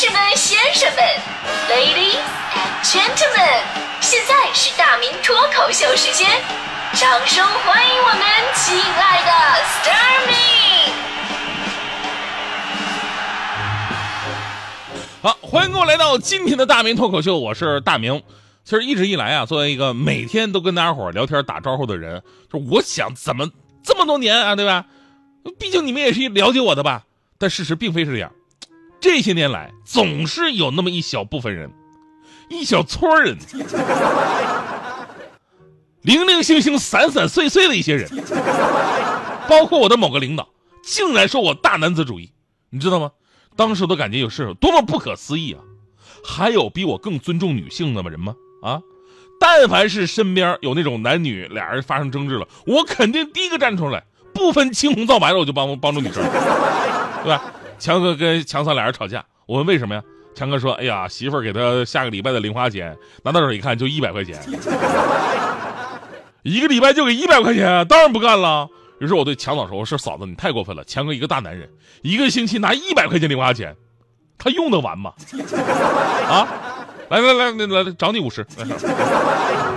士们、先生们，Ladies and Gentlemen，现在是大明脱口秀时间，掌声欢迎我们亲爱的 s t a r m y 好，欢迎各位来到今天的大明脱口秀，我是大明。其实一直以来啊，作为一个每天都跟大家伙聊天打招呼的人，就我想怎么这么多年啊，对吧？毕竟你们也是了解我的吧？但事实并非是这样。这些年来，总是有那么一小部分人，一小撮人，零零星星、散散碎碎的一些人，包括我的某个领导，竟然说我大男子主义，你知道吗？当时的感觉有是多么不可思议啊！还有比我更尊重女性的人吗？啊，但凡是身边有那种男女俩人发生争执了，我肯定第一个站出来，不分青红皂白的，我就帮帮助女生，对吧？强哥跟强嫂俩人吵架，我问为什么呀？强哥说：“哎呀，媳妇儿给他下个礼拜的零花钱，拿到手一看就一百块钱，一个礼拜就给一百块钱，当然不干了。”于是我对强嫂说：“我说嫂子，你太过分了，强哥一个大男人，一个星期拿一百块钱零花钱，他用得完吗？啊？来来来来来，找你五十。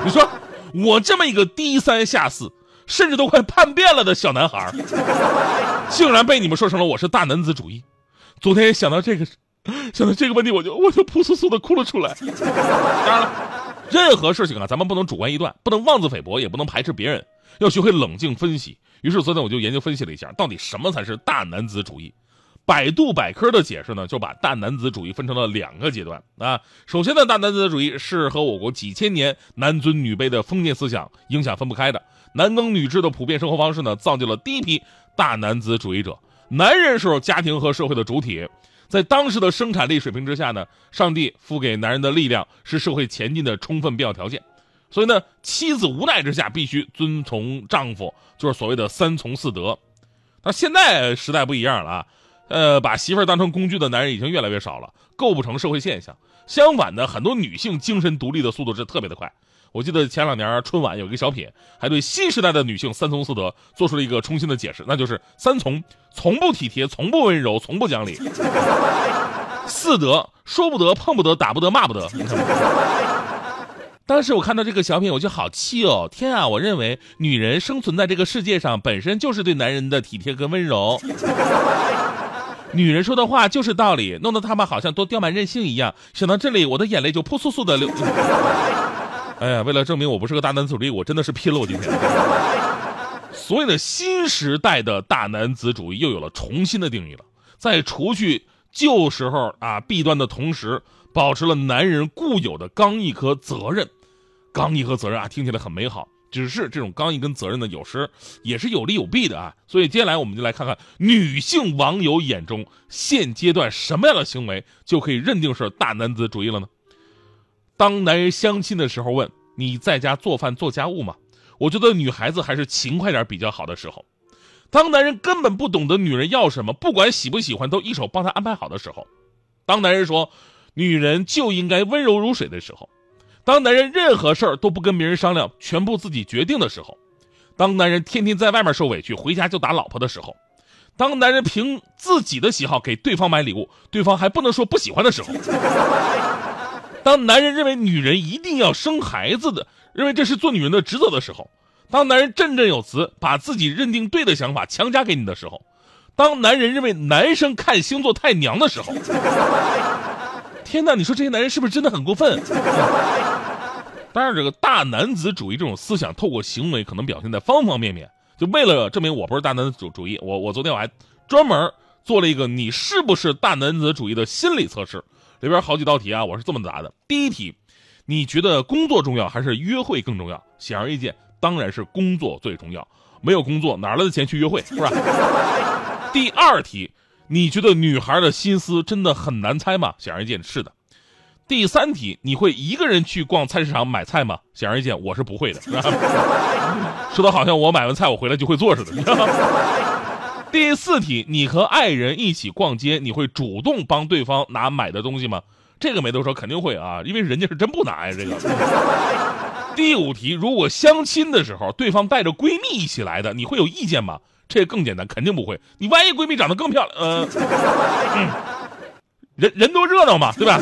你说我这么一个低三下四，甚至都快叛变了的小男孩，竟然被你们说成了我是大男子主义。昨天想到这个，想到这个问题，我就我就扑簌簌的哭了出来。当然了，任何事情啊，咱们不能主观臆断，不能妄自菲薄，也不能排斥别人，要学会冷静分析。于是昨天我就研究分析了一下，到底什么才是大男子主义。百度百科的解释呢，就把大男子主义分成了两个阶段啊。首先呢，大男子主义是和我国几千年男尊女卑的封建思想影响分不开的。男耕女织的普遍生活方式呢，造就了第一批大男子主义者。男人是家庭和社会的主体，在当时的生产力水平之下呢，上帝赋给男人的力量是社会前进的充分必要条件。所以呢，妻子无奈之下必须遵从丈夫，就是所谓的三从四德。那现在时代不一样了啊。呃，把媳妇当成工具的男人已经越来越少了，构不成社会现象。相反的，很多女性精神独立的速度是特别的快。我记得前两年春晚有一个小品，还对新时代的女性三从四德做出了一个重新的解释，那就是三从：从不体贴，从不温柔，从不讲理；四德：说不得，碰不得，打不得，骂不得。当时我看到这个小品，我就好气哦！天啊，我认为女人生存在这个世界上，本身就是对男人的体贴跟温柔。女人说的话就是道理，弄得他们好像都刁蛮任性一样。想到这里，我的眼泪就扑簌簌的流。哎呀，为了证明我不是个大男子主义，我真的是拼了！我今天。所谓的新时代的大男子主义又有了重新的定义了，在除去旧时候啊弊端的同时，保持了男人固有的刚毅和责任。刚毅和责任啊，听起来很美好。只是这种刚毅跟责任呢，有时也是有利有弊的啊。所以接下来我们就来看看女性网友眼中现阶段什么样的行为就可以认定是大男子主义了呢？当男人相亲的时候问你在家做饭做家务吗？我觉得女孩子还是勤快点比较好的时候。当男人根本不懂得女人要什么，不管喜不喜欢都一手帮她安排好的时候。当男人说女人就应该温柔如水的时候。当男人任何事儿都不跟别人商量，全部自己决定的时候；当男人天天在外面受委屈，回家就打老婆的时候；当男人凭自己的喜好给对方买礼物，对方还不能说不喜欢的时候；当男人认为女人一定要生孩子的，认为这是做女人的职责的时候；当男人振振有词，把自己认定对的想法强加给你的时候；当男人认为男生看星座太娘的时候。天哪，你说这些男人是不是真的很过分？当然，这个大男子主义这种思想，透过行为可能表现在方方面面。就为了证明我不是大男子主主义，我我昨天我还专门做了一个你是不是大男子主义的心理测试，里边好几道题啊，我是这么答的：第一题，你觉得工作重要还是约会更重要？显而易见，当然是工作最重要。没有工作哪来的钱去约会？是吧？第二题。你觉得女孩的心思真的很难猜吗？显而易见是的。第三题，你会一个人去逛菜市场买菜吗？显而易见，我是不会的。说的好像我买完菜我回来就会做似的。第四题，你和爱人一起逛街，你会主动帮对方拿买的东西吗？这个没得说，肯定会啊，因为人家是真不拿呀。这个。第五题，如果相亲的时候对方带着闺蜜一起来的，你会有意见吗？这更简单，肯定不会。你万一闺蜜长得更漂亮，呃，人人多热闹嘛，对吧？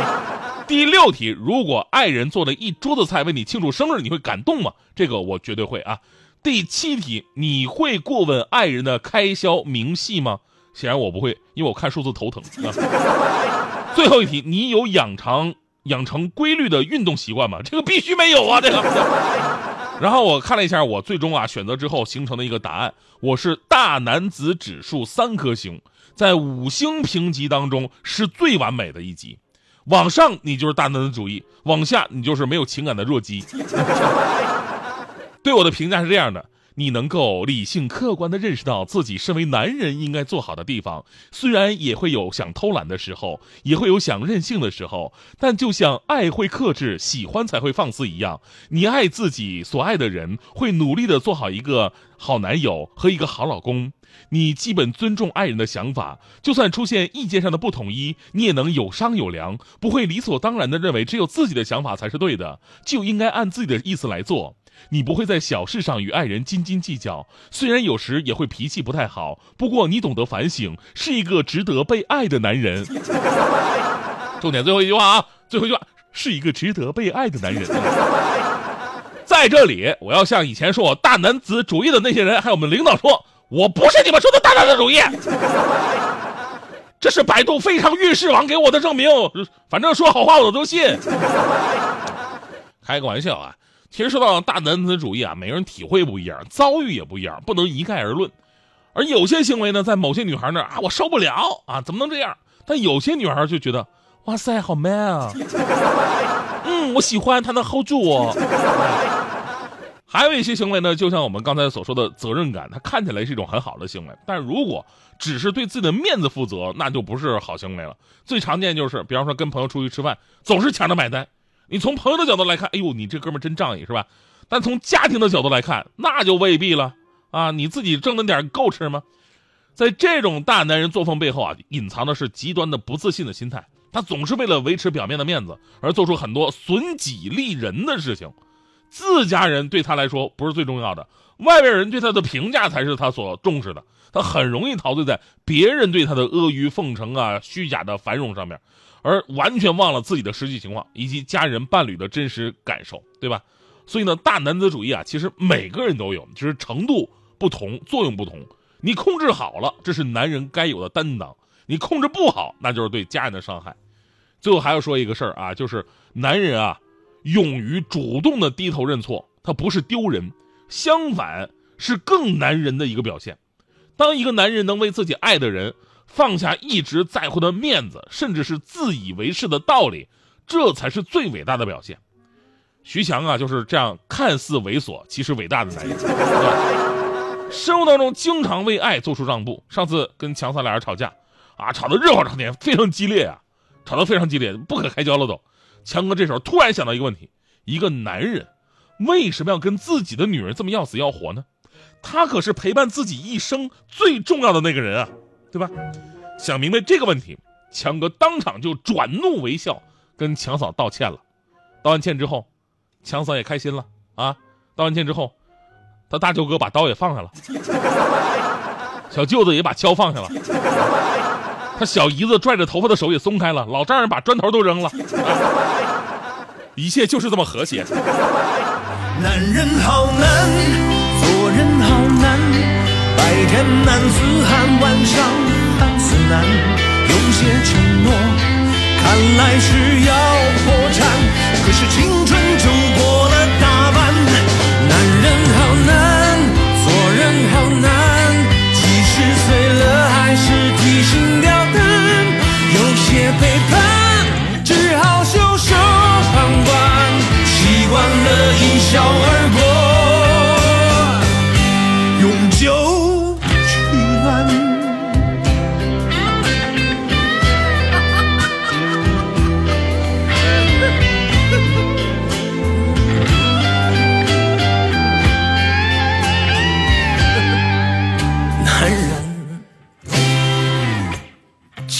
第六题，如果爱人做了一桌子菜为你庆祝生日，你会感动吗？这个我绝对会啊。第七题，你会过问爱人的开销明细吗？显然我不会，因为我看数字头疼啊。最后一题，你有养成养成规律的运动习惯吗？这个必须没有啊，这个。然后我看了一下，我最终啊选择之后形成的一个答案，我是大男子指数三颗星，在五星评级当中是最完美的一级。往上你就是大男子主义，往下你就是没有情感的弱鸡。对我的评价是这样的：你能够理性客观地认识到自己身为男人应该做好的地方，虽然也会有想偷懒的时候，也会有想任性的时候，但就像爱会克制，喜欢才会放肆一样，你爱自己所爱的人，会努力地做好一个好男友和一个好老公。你基本尊重爱人的想法，就算出现意见上的不统一，你也能有商有量，不会理所当然地认为只有自己的想法才是对的，就应该按自己的意思来做。你不会在小事上与爱人斤斤计较，虽然有时也会脾气不太好，不过你懂得反省，是一个值得被爱的男人。重点最后一句话啊，最后一句话是一个值得被爱的男人。在这里，我要向以前说我大男子主义的那些人，还有我们领导说。我不是你们说的大男子主义，这是百度非常运势网给我的证明。反正说好话我都信。开个玩笑啊，其实说到大男子主义啊，每个人体会不一样，遭遇也不一样，不能一概而论。而有些行为呢，在某些女孩那儿啊，我受不了啊，怎么能这样？但有些女孩就觉得，哇塞，好 man 啊！嗯，我喜欢他能 hold 住我。还有一些行为呢，就像我们刚才所说的责任感，它看起来是一种很好的行为，但如果只是对自己的面子负责，那就不是好行为了。最常见就是，比方说跟朋友出去吃饭，总是抢着买单。你从朋友的角度来看，哎呦，你这哥们真仗义，是吧？但从家庭的角度来看，那就未必了啊！你自己挣那点够吃吗？在这种大男人作风背后啊，隐藏的是极端的不自信的心态。他总是为了维持表面的面子，而做出很多损己利人的事情。自家人对他来说不是最重要的，外边人对他的评价才是他所重视的。他很容易陶醉在别人对他的阿谀奉承啊、虚假的繁荣上面，而完全忘了自己的实际情况以及家人伴侣的真实感受，对吧？所以呢，大男子主义啊，其实每个人都有，只是程度不同，作用不同。你控制好了，这是男人该有的担当；你控制不好，那就是对家人的伤害。最后还要说一个事儿啊，就是男人啊。勇于主动的低头认错，他不是丢人，相反是更男人的一个表现。当一个男人能为自己爱的人放下一直在乎的面子，甚至是自以为是的道理，这才是最伟大的表现。徐强啊，就是这样看似猥琐，其实伟大的男人。生活当中经常为爱做出让步。上次跟强嫂俩人吵架，啊，吵得热火朝天，非常激烈啊，吵得非常激烈，不可开交了都。强哥这时候突然想到一个问题：一个男人为什么要跟自己的女人这么要死要活呢？他可是陪伴自己一生最重要的那个人啊，对吧？想明白这个问题，强哥当场就转怒为笑，跟强嫂道歉了。道完歉之后，强嫂也开心了啊。道完歉之后，他大舅哥把刀也放下了，小舅子也把锹放下了。他小姨子拽着头发的手也松开了，老丈人把砖头都扔了，一切就是这么和谐。男人好难，做人好难，白天男子汉，晚上汉子难。有些承诺看来是要破产，可是青春就过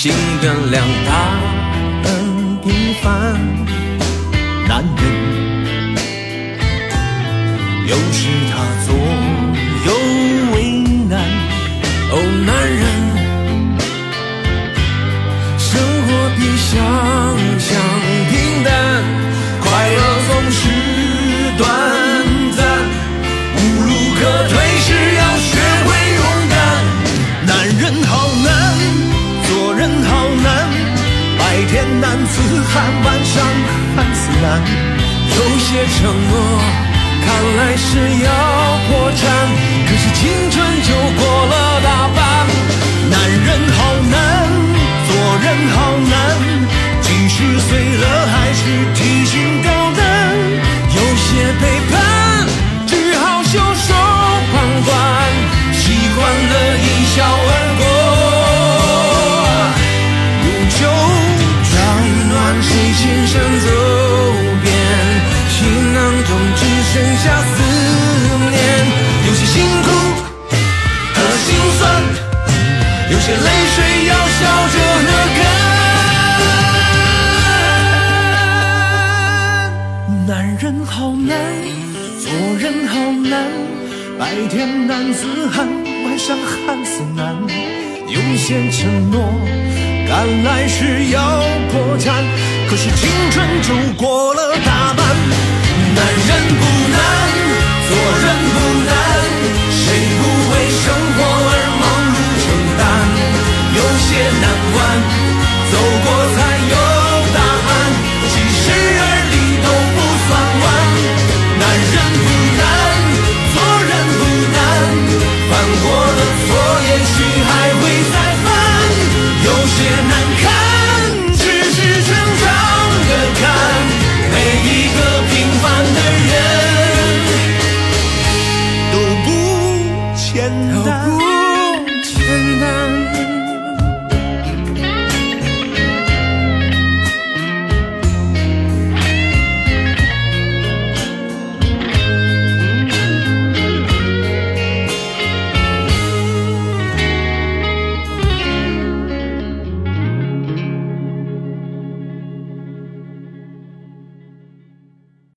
请原谅他这泪水要笑着喝干。男人好难做人好难白天男子汉晚上汉子难有些承诺看来是要破产可是青春就过了大半。男人不难做人也难忘。